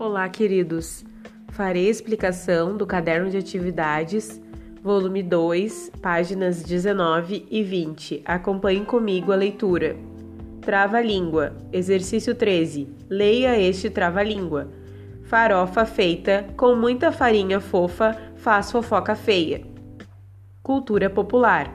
Olá, queridos. Farei explicação do caderno de atividades, volume 2, páginas 19 e 20. Acompanhe comigo a leitura. Trava-língua. Exercício 13. Leia este trava-língua. Farofa feita com muita farinha fofa faz fofoca feia. Cultura popular.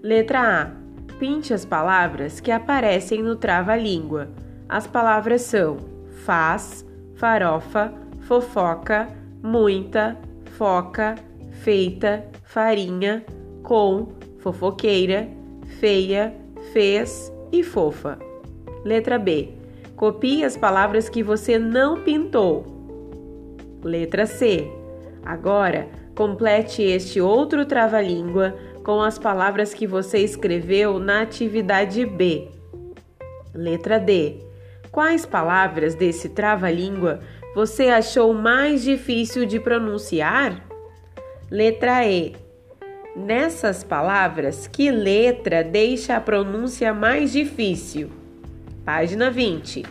Letra A. Pinte as palavras que aparecem no trava-língua. As palavras são faz, farofa, fofoca, muita, foca, feita, farinha, com, fofoqueira, feia, fez e fofa. Letra B. Copie as palavras que você não pintou. Letra C. Agora, complete este outro trava-língua com as palavras que você escreveu na atividade B. Letra D. Quais palavras desse trava-língua você achou mais difícil de pronunciar? Letra E. Nessas palavras, que letra deixa a pronúncia mais difícil? Página 20.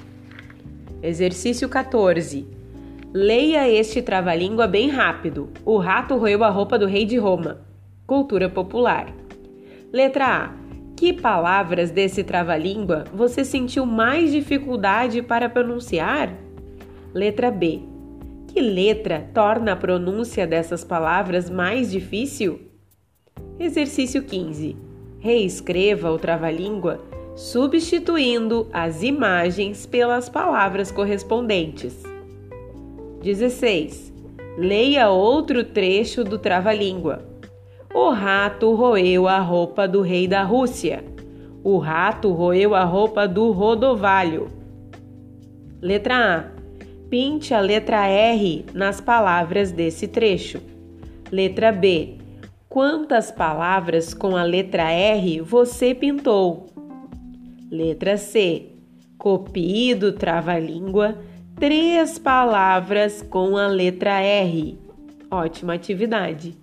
Exercício 14. Leia este trava-língua bem rápido. O rato roeu a roupa do rei de Roma. Cultura popular. Letra A. Que palavras desse trava-língua você sentiu mais dificuldade para pronunciar? Letra B. Que letra torna a pronúncia dessas palavras mais difícil? Exercício 15. Reescreva o trava-língua substituindo as imagens pelas palavras correspondentes. 16. Leia outro trecho do trava-língua. O rato roeu a roupa do rei da Rússia. O rato roeu a roupa do rodovalho. Letra A. Pinte a letra R nas palavras desse trecho. Letra B. Quantas palavras com a letra R você pintou? Letra C. Copie do trava-língua três palavras com a letra R. Ótima atividade!